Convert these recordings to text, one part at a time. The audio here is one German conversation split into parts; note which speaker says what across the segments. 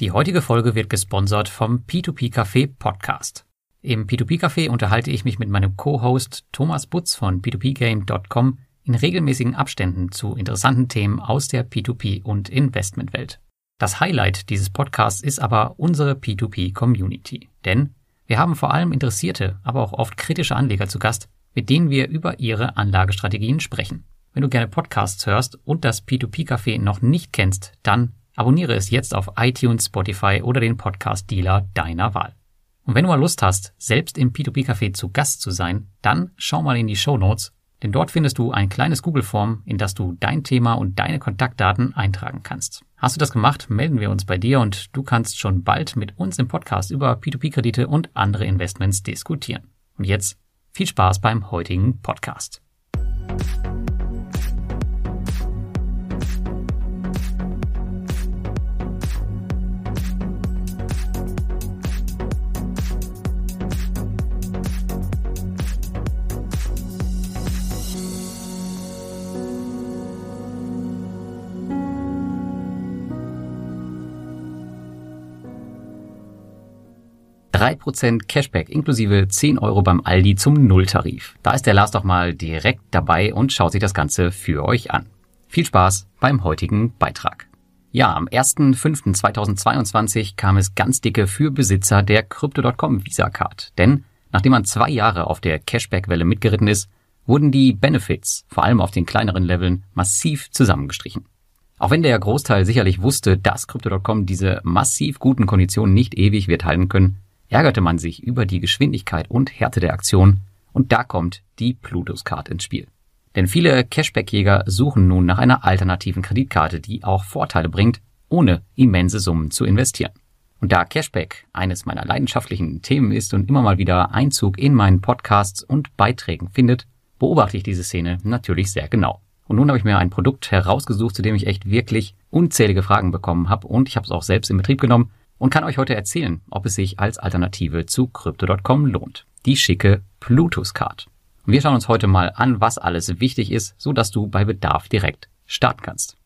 Speaker 1: Die heutige Folge wird gesponsert vom P2P Café Podcast. Im P2P Café unterhalte ich mich mit meinem Co-Host Thomas Butz von p2pgame.com in regelmäßigen Abständen zu interessanten Themen aus der P2P und Investmentwelt. Das Highlight dieses Podcasts ist aber unsere P2P Community. Denn wir haben vor allem interessierte, aber auch oft kritische Anleger zu Gast, mit denen wir über ihre Anlagestrategien sprechen. Wenn du gerne Podcasts hörst und das P2P Café noch nicht kennst, dann abonniere es jetzt auf iTunes, Spotify oder den Podcast-Dealer deiner Wahl. Und wenn du mal Lust hast, selbst im P2P Café zu Gast zu sein, dann schau mal in die Show Notes, denn dort findest du ein kleines Google-Form, in das du dein Thema und deine Kontaktdaten eintragen kannst. Hast du das gemacht, melden wir uns bei dir und du kannst schon bald mit uns im Podcast über P2P-Kredite und andere Investments diskutieren. Und jetzt viel Spaß beim heutigen Podcast. 3% Cashback inklusive 10 Euro beim Aldi zum Nulltarif. Da ist der Lars doch mal direkt dabei und schaut sich das Ganze für euch an. Viel Spaß beim heutigen Beitrag. Ja, am 1.5.2022 kam es ganz dicke für Besitzer der Crypto.com Visa Card. Denn nachdem man zwei Jahre auf der Cashback-Welle mitgeritten ist, wurden die Benefits, vor allem auf den kleineren Leveln, massiv zusammengestrichen. Auch wenn der Großteil sicherlich wusste, dass Crypto.com diese massiv guten Konditionen nicht ewig wird halten können, ärgerte man sich über die Geschwindigkeit und Härte der Aktion und da kommt die Plutus Card ins Spiel. Denn viele Cashback-Jäger suchen nun nach einer alternativen Kreditkarte, die auch Vorteile bringt, ohne immense Summen zu investieren. Und da Cashback eines meiner leidenschaftlichen Themen ist und immer mal wieder Einzug in meinen Podcasts und Beiträgen findet, beobachte ich diese Szene natürlich sehr genau. Und nun habe ich mir ein Produkt herausgesucht, zu dem ich echt wirklich unzählige Fragen bekommen habe und ich habe es auch selbst in Betrieb genommen und kann euch heute erzählen, ob es sich als Alternative zu Crypto.com lohnt. Die schicke Plutus Card. Und wir schauen uns heute mal an, was alles wichtig ist, so dass du bei Bedarf direkt starten kannst.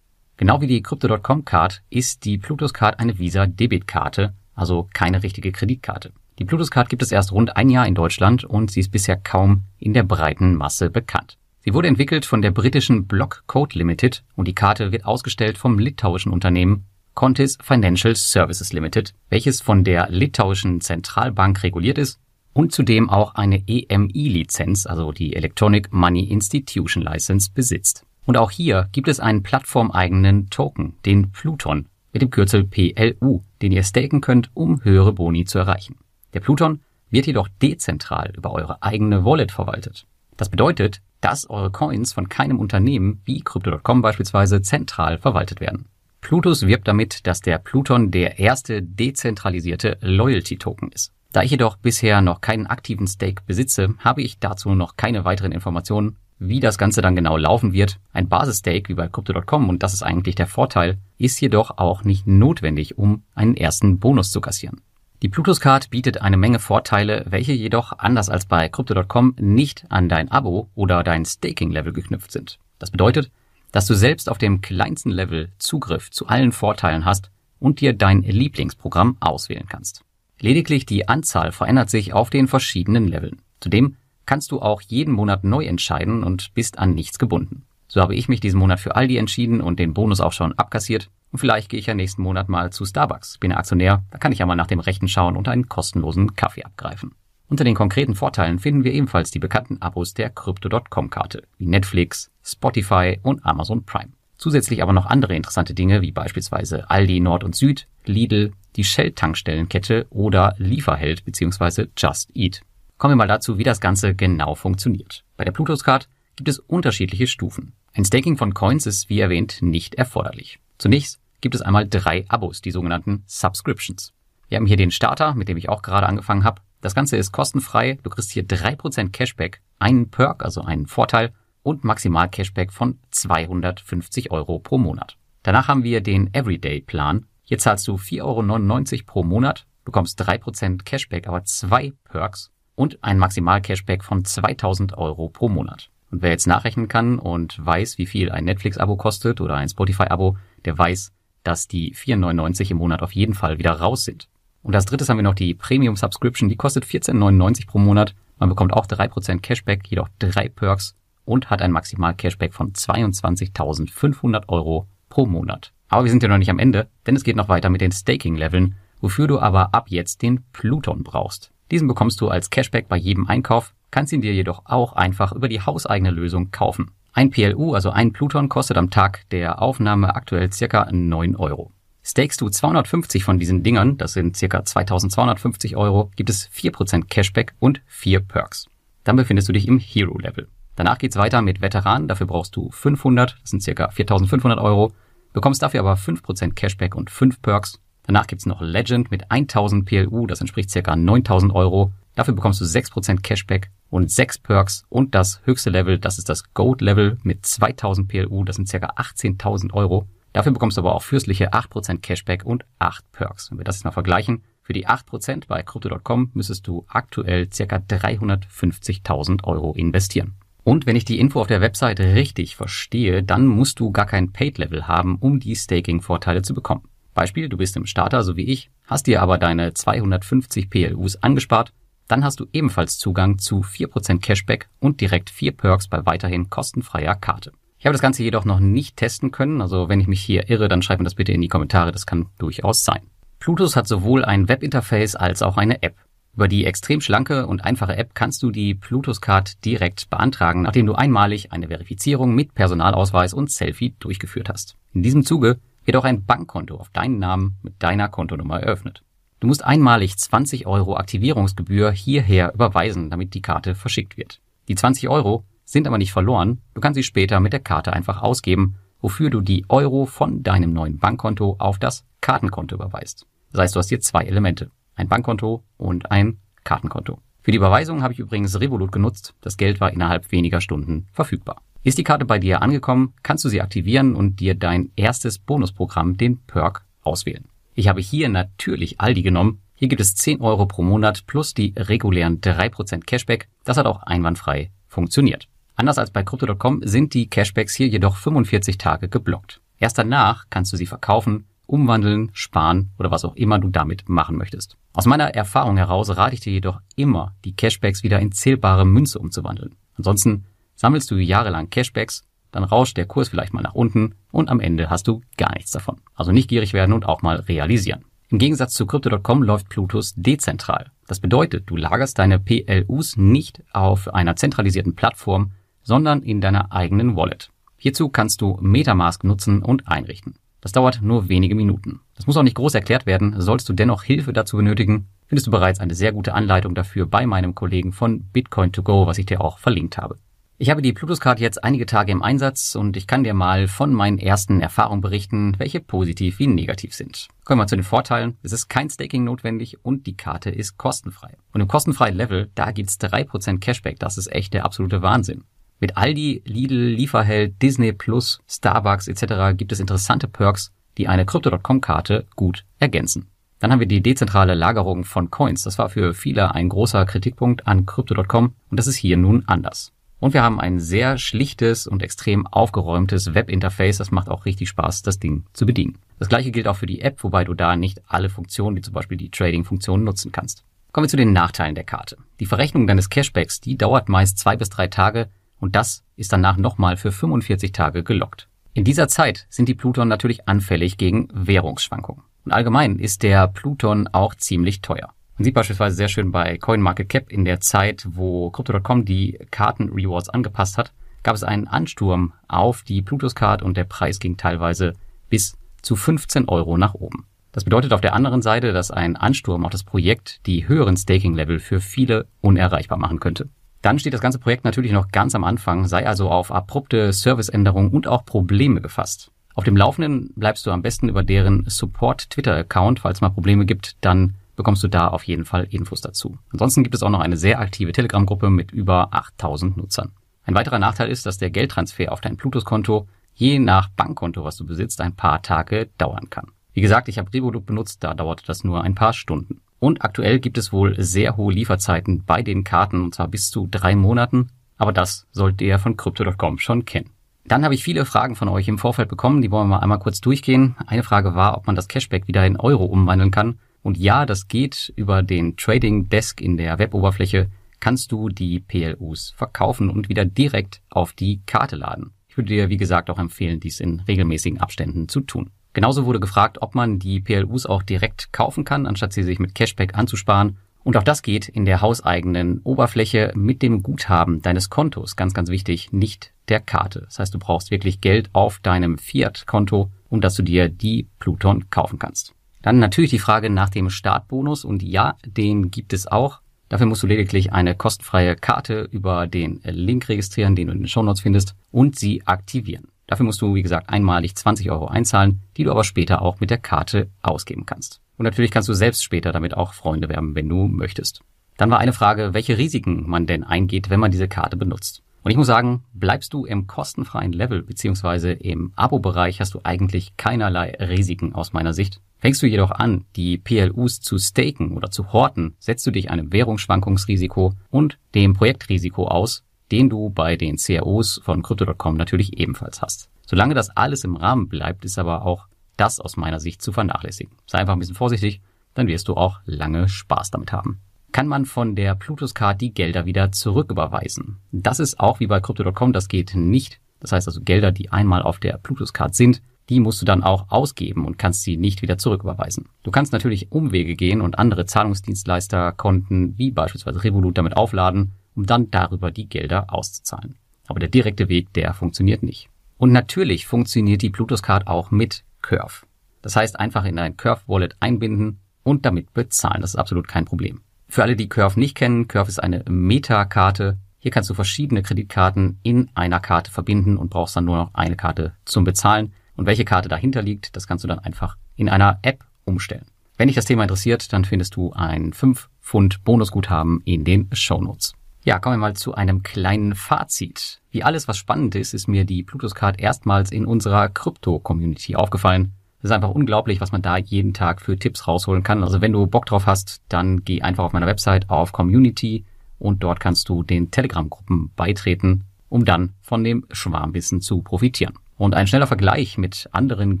Speaker 1: Genau wie die Crypto.com Card ist die Plutus Card eine Visa Debitkarte, also keine richtige Kreditkarte. Die Plutus Card gibt es erst rund ein Jahr in Deutschland und sie ist bisher kaum in der breiten Masse bekannt. Sie wurde entwickelt von der britischen Block Code Limited und die Karte wird ausgestellt vom litauischen Unternehmen Contis Financial Services Limited, welches von der litauischen Zentralbank reguliert ist und zudem auch eine EMI-Lizenz, also die Electronic Money Institution License, besitzt. Und auch hier gibt es einen plattformeigenen Token, den Pluton, mit dem Kürzel PLU, den ihr staken könnt, um höhere Boni zu erreichen. Der Pluton wird jedoch dezentral über eure eigene Wallet verwaltet. Das bedeutet, dass eure Coins von keinem Unternehmen wie Crypto.com beispielsweise zentral verwaltet werden. Plutus wirbt damit, dass der Pluton der erste dezentralisierte Loyalty-Token ist. Da ich jedoch bisher noch keinen aktiven Stake besitze, habe ich dazu noch keine weiteren Informationen, wie das Ganze dann genau laufen wird. Ein Basisstake wie bei Crypto.com, und das ist eigentlich der Vorteil, ist jedoch auch nicht notwendig, um einen ersten Bonus zu kassieren. Die Plutus Card bietet eine Menge Vorteile, welche jedoch anders als bei Crypto.com nicht an dein Abo oder dein Staking-Level geknüpft sind. Das bedeutet, dass du selbst auf dem kleinsten Level Zugriff zu allen Vorteilen hast und dir dein Lieblingsprogramm auswählen kannst. Lediglich die Anzahl verändert sich auf den verschiedenen Leveln. Zudem kannst du auch jeden Monat neu entscheiden und bist an nichts gebunden. So habe ich mich diesen Monat für Aldi entschieden und den Bonus auch schon abkassiert. Und vielleicht gehe ich ja nächsten Monat mal zu Starbucks. Bin ja Aktionär, da kann ich ja mal nach dem Rechten schauen und einen kostenlosen Kaffee abgreifen. Unter den konkreten Vorteilen finden wir ebenfalls die bekannten Abos der Crypto.com-Karte, wie Netflix, Spotify und Amazon Prime. Zusätzlich aber noch andere interessante Dinge, wie beispielsweise Aldi Nord und Süd, Lidl, die Shell-Tankstellenkette oder Lieferheld bzw. Just Eat. Kommen wir mal dazu, wie das Ganze genau funktioniert. Bei der Plutus Card gibt es unterschiedliche Stufen. Ein Staking von Coins ist, wie erwähnt, nicht erforderlich. Zunächst gibt es einmal drei Abos, die sogenannten Subscriptions. Wir haben hier den Starter, mit dem ich auch gerade angefangen habe, das Ganze ist kostenfrei. Du kriegst hier drei Prozent Cashback, einen Perk, also einen Vorteil und maximal Cashback von 250 Euro pro Monat. Danach haben wir den Everyday Plan. Hier zahlst du 4,99 Euro pro Monat, bekommst drei Prozent Cashback, aber zwei Perks und ein Maximal Cashback von 2000 Euro pro Monat. Und wer jetzt nachrechnen kann und weiß, wie viel ein Netflix-Abo kostet oder ein Spotify-Abo, der weiß, dass die 4,99 im Monat auf jeden Fall wieder raus sind. Und als drittes haben wir noch die Premium Subscription, die kostet 14,99 pro Monat. Man bekommt auch 3% Cashback, jedoch drei Perks und hat ein Maximal Cashback von 22.500 Euro pro Monat. Aber wir sind ja noch nicht am Ende, denn es geht noch weiter mit den Staking-Leveln, wofür du aber ab jetzt den Pluton brauchst. Diesen bekommst du als Cashback bei jedem Einkauf, kannst ihn dir jedoch auch einfach über die hauseigene Lösung kaufen. Ein PLU, also ein Pluton, kostet am Tag der Aufnahme aktuell circa 9 Euro. Stakest du 250 von diesen Dingern, das sind circa 2250 Euro, gibt es 4% Cashback und 4 Perks. Dann befindest du dich im Hero-Level. Danach geht's weiter mit Veteranen, dafür brauchst du 500, das sind circa 4500 Euro, bekommst dafür aber 5% Cashback und 5 Perks. Danach gibt's noch Legend mit 1000 PLU, das entspricht circa 9000 Euro. Dafür bekommst du 6% Cashback und 6 Perks und das höchste Level, das ist das Gold Level mit 2000 PLU, das sind circa 18.000 Euro. Dafür bekommst du aber auch fürstliche 8% Cashback und 8 Perks. Wenn wir das jetzt mal vergleichen, für die 8% bei Crypto.com müsstest du aktuell circa 350.000 Euro investieren. Und wenn ich die Info auf der Webseite richtig verstehe, dann musst du gar kein Paid-Level haben, um die Staking-Vorteile zu bekommen. Beispiel, du bist im Starter, so wie ich, hast dir aber deine 250 PLUs angespart, dann hast du ebenfalls Zugang zu 4% Cashback und direkt 4 Perks bei weiterhin kostenfreier Karte. Ich habe das Ganze jedoch noch nicht testen können, also wenn ich mich hier irre, dann schreib mir das bitte in die Kommentare, das kann durchaus sein. Plutus hat sowohl ein Webinterface als auch eine App. Über die extrem schlanke und einfache App kannst du die Plutus Card direkt beantragen, nachdem du einmalig eine Verifizierung mit Personalausweis und Selfie durchgeführt hast. In diesem Zuge wird auch ein Bankkonto auf deinen Namen mit deiner Kontonummer eröffnet. Du musst einmalig 20 Euro Aktivierungsgebühr hierher überweisen, damit die Karte verschickt wird. Die 20 Euro sind aber nicht verloren, du kannst sie später mit der Karte einfach ausgeben, wofür du die Euro von deinem neuen Bankkonto auf das Kartenkonto überweist. Das heißt, du hast hier zwei Elemente ein Bankkonto und ein Kartenkonto. Für die Überweisung habe ich übrigens Revolut genutzt. Das Geld war innerhalb weniger Stunden verfügbar. Ist die Karte bei dir angekommen, kannst du sie aktivieren und dir dein erstes Bonusprogramm, den Perk, auswählen. Ich habe hier natürlich Aldi genommen. Hier gibt es 10 Euro pro Monat plus die regulären 3% Cashback. Das hat auch einwandfrei funktioniert. Anders als bei Crypto.com sind die Cashbacks hier jedoch 45 Tage geblockt. Erst danach kannst du sie verkaufen umwandeln, sparen oder was auch immer du damit machen möchtest. Aus meiner Erfahrung heraus rate ich dir jedoch immer, die Cashbacks wieder in zählbare Münze umzuwandeln. Ansonsten sammelst du jahrelang Cashbacks, dann rauscht der Kurs vielleicht mal nach unten und am Ende hast du gar nichts davon. Also nicht gierig werden und auch mal realisieren. Im Gegensatz zu Crypto.com läuft Plutus dezentral. Das bedeutet, du lagerst deine PLUs nicht auf einer zentralisierten Plattform, sondern in deiner eigenen Wallet. Hierzu kannst du Metamask nutzen und einrichten. Das dauert nur wenige Minuten. Das muss auch nicht groß erklärt werden. Sollst du dennoch Hilfe dazu benötigen, findest du bereits eine sehr gute Anleitung dafür bei meinem Kollegen von Bitcoin 2 go, was ich dir auch verlinkt habe. Ich habe die Plutus Card jetzt einige Tage im Einsatz und ich kann dir mal von meinen ersten Erfahrungen berichten, welche positiv wie negativ sind. Kommen wir zu den Vorteilen. Es ist kein Staking notwendig und die Karte ist kostenfrei. Und im kostenfreien Level, da gibt's drei Prozent Cashback. Das ist echt der absolute Wahnsinn. Mit Aldi, Lidl, Lieferheld, Disney Plus, Starbucks etc. gibt es interessante Perks, die eine Crypto.com-Karte gut ergänzen. Dann haben wir die dezentrale Lagerung von Coins. Das war für viele ein großer Kritikpunkt an Crypto.com und das ist hier nun anders. Und wir haben ein sehr schlichtes und extrem aufgeräumtes Webinterface. Das macht auch richtig Spaß, das Ding zu bedienen. Das gleiche gilt auch für die App, wobei du da nicht alle Funktionen, wie zum Beispiel die Trading-Funktion, nutzen kannst. Kommen wir zu den Nachteilen der Karte. Die Verrechnung deines Cashbacks, die dauert meist zwei bis drei Tage und das ist danach nochmal für 45 Tage gelockt. In dieser Zeit sind die Pluton natürlich anfällig gegen Währungsschwankungen. Und allgemein ist der Pluton auch ziemlich teuer. Man sieht beispielsweise sehr schön bei CoinMarketCap in der Zeit, wo Crypto.com die Karten-Rewards angepasst hat, gab es einen Ansturm auf die Plutus-Card und der Preis ging teilweise bis zu 15 Euro nach oben. Das bedeutet auf der anderen Seite, dass ein Ansturm auf das Projekt die höheren Staking-Level für viele unerreichbar machen könnte. Dann steht das ganze Projekt natürlich noch ganz am Anfang, sei also auf abrupte Serviceänderungen und auch Probleme gefasst. Auf dem Laufenden bleibst du am besten über deren Support Twitter Account, falls mal Probleme gibt, dann bekommst du da auf jeden Fall Infos dazu. Ansonsten gibt es auch noch eine sehr aktive Telegram-Gruppe mit über 8000 Nutzern. Ein weiterer Nachteil ist, dass der Geldtransfer auf dein Plutus-Konto je nach Bankkonto, was du besitzt, ein paar Tage dauern kann. Wie gesagt, ich habe Revolut benutzt, da dauerte das nur ein paar Stunden. Und aktuell gibt es wohl sehr hohe Lieferzeiten bei den Karten, und zwar bis zu drei Monaten. Aber das sollt ihr von Crypto.com schon kennen. Dann habe ich viele Fragen von euch im Vorfeld bekommen, die wollen wir mal einmal kurz durchgehen. Eine Frage war, ob man das Cashback wieder in Euro umwandeln kann. Und ja, das geht über den Trading Desk in der Weboberfläche kannst du die PLUs verkaufen und wieder direkt auf die Karte laden. Ich würde dir, wie gesagt, auch empfehlen, dies in regelmäßigen Abständen zu tun. Genauso wurde gefragt, ob man die PLUs auch direkt kaufen kann, anstatt sie sich mit Cashback anzusparen. Und auch das geht in der hauseigenen Oberfläche mit dem Guthaben deines Kontos. Ganz, ganz wichtig, nicht der Karte. Das heißt, du brauchst wirklich Geld auf deinem Fiat-Konto, um dass du dir die Pluton kaufen kannst. Dann natürlich die Frage nach dem Startbonus und ja, den gibt es auch. Dafür musst du lediglich eine kostenfreie Karte über den Link registrieren, den du in den Show Notes findest, und sie aktivieren. Dafür musst du, wie gesagt, einmalig 20 Euro einzahlen, die du aber später auch mit der Karte ausgeben kannst. Und natürlich kannst du selbst später damit auch Freunde werben, wenn du möchtest. Dann war eine Frage, welche Risiken man denn eingeht, wenn man diese Karte benutzt. Und ich muss sagen, bleibst du im kostenfreien Level beziehungsweise im Abo-Bereich hast du eigentlich keinerlei Risiken aus meiner Sicht. Fängst du jedoch an, die PLUs zu staken oder zu horten, setzt du dich einem Währungsschwankungsrisiko und dem Projektrisiko aus, den du bei den CROs von Crypto.com natürlich ebenfalls hast. Solange das alles im Rahmen bleibt, ist aber auch das aus meiner Sicht zu vernachlässigen. Sei einfach ein bisschen vorsichtig, dann wirst du auch lange Spaß damit haben. Kann man von der Plutus Card die Gelder wieder zurücküberweisen? Das ist auch wie bei Crypto.com, das geht nicht. Das heißt also Gelder, die einmal auf der Plutus Card sind, die musst du dann auch ausgeben und kannst sie nicht wieder zurücküberweisen. Du kannst natürlich Umwege gehen und andere Zahlungsdienstleisterkonten wie beispielsweise Revolut damit aufladen, um dann darüber die Gelder auszuzahlen. Aber der direkte Weg, der funktioniert nicht. Und natürlich funktioniert die Plutus Card auch mit Curve. Das heißt einfach in dein Curve Wallet einbinden und damit bezahlen. Das ist absolut kein Problem. Für alle, die Curve nicht kennen, Curve ist eine Meta-Karte. Hier kannst du verschiedene Kreditkarten in einer Karte verbinden und brauchst dann nur noch eine Karte zum Bezahlen. Und welche Karte dahinter liegt, das kannst du dann einfach in einer App umstellen. Wenn dich das Thema interessiert, dann findest du ein 5 Pfund Bonusguthaben in den Show Notes. Ja, kommen wir mal zu einem kleinen Fazit. Wie alles, was spannend ist, ist mir die Plutus Card erstmals in unserer Krypto-Community aufgefallen. Es ist einfach unglaublich, was man da jeden Tag für Tipps rausholen kann. Also wenn du Bock drauf hast, dann geh einfach auf meiner Website auf Community und dort kannst du den Telegram-Gruppen beitreten, um dann von dem Schwarmwissen zu profitieren. Und ein schneller Vergleich mit anderen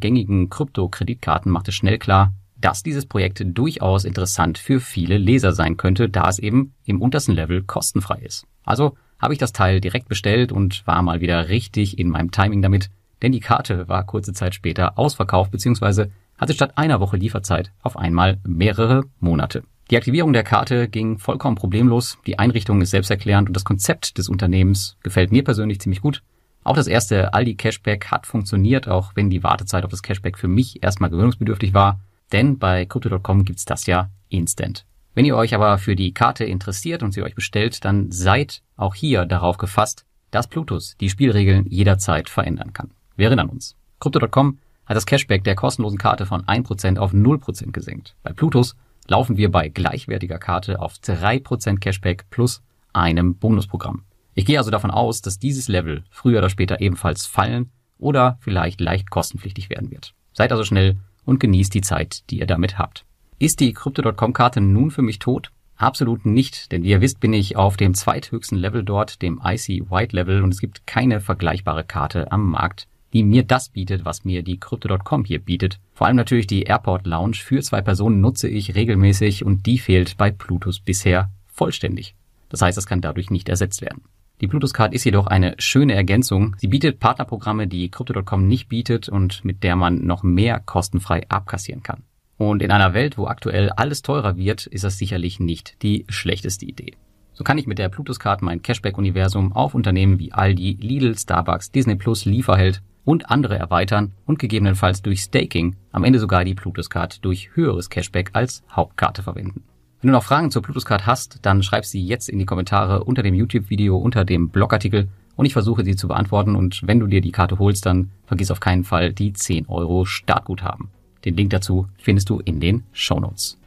Speaker 1: gängigen Krypto-Kreditkarten macht es schnell klar, dass dieses Projekt durchaus interessant für viele Leser sein könnte, da es eben im untersten Level kostenfrei ist. Also habe ich das Teil direkt bestellt und war mal wieder richtig in meinem Timing damit, denn die Karte war kurze Zeit später ausverkauft bzw. hatte statt einer Woche Lieferzeit auf einmal mehrere Monate. Die Aktivierung der Karte ging vollkommen problemlos, die Einrichtung ist selbsterklärend und das Konzept des Unternehmens gefällt mir persönlich ziemlich gut. Auch das erste Aldi Cashback hat funktioniert, auch wenn die Wartezeit auf das Cashback für mich erstmal gewöhnungsbedürftig war. Denn bei Crypto.com gibt's das ja instant. Wenn ihr euch aber für die Karte interessiert und sie euch bestellt, dann seid auch hier darauf gefasst, dass Plutus die Spielregeln jederzeit verändern kann. Wir erinnern uns. Crypto.com hat das Cashback der kostenlosen Karte von 1% auf 0% gesenkt. Bei Plutus laufen wir bei gleichwertiger Karte auf 3% Cashback plus einem Bonusprogramm. Ich gehe also davon aus, dass dieses Level früher oder später ebenfalls fallen oder vielleicht leicht kostenpflichtig werden wird. Seid also schnell und genießt die Zeit, die ihr damit habt. Ist die Crypto.com-Karte nun für mich tot? Absolut nicht, denn wie ihr wisst, bin ich auf dem zweithöchsten Level dort, dem IC White Level, und es gibt keine vergleichbare Karte am Markt, die mir das bietet, was mir die Crypto.com hier bietet. Vor allem natürlich die Airport Lounge für zwei Personen nutze ich regelmäßig und die fehlt bei Plutus bisher vollständig. Das heißt, das kann dadurch nicht ersetzt werden. Die Bluetooth Card ist jedoch eine schöne Ergänzung. Sie bietet Partnerprogramme, die Crypto.com nicht bietet und mit der man noch mehr kostenfrei abkassieren kann. Und in einer Welt, wo aktuell alles teurer wird, ist das sicherlich nicht die schlechteste Idee. So kann ich mit der Bluetooth Card mein Cashback-Universum auf Unternehmen wie Aldi, Lidl, Starbucks, Disney Plus, Lieferheld und andere erweitern und gegebenenfalls durch Staking am Ende sogar die Bluetooth Card durch höheres Cashback als Hauptkarte verwenden. Wenn du noch Fragen zur Bluetooth Card hast, dann schreib sie jetzt in die Kommentare unter dem YouTube-Video, unter dem Blogartikel und ich versuche sie zu beantworten und wenn du dir die Karte holst, dann vergiss auf keinen Fall die 10 Euro Startguthaben. Den Link dazu findest du in den Show Notes.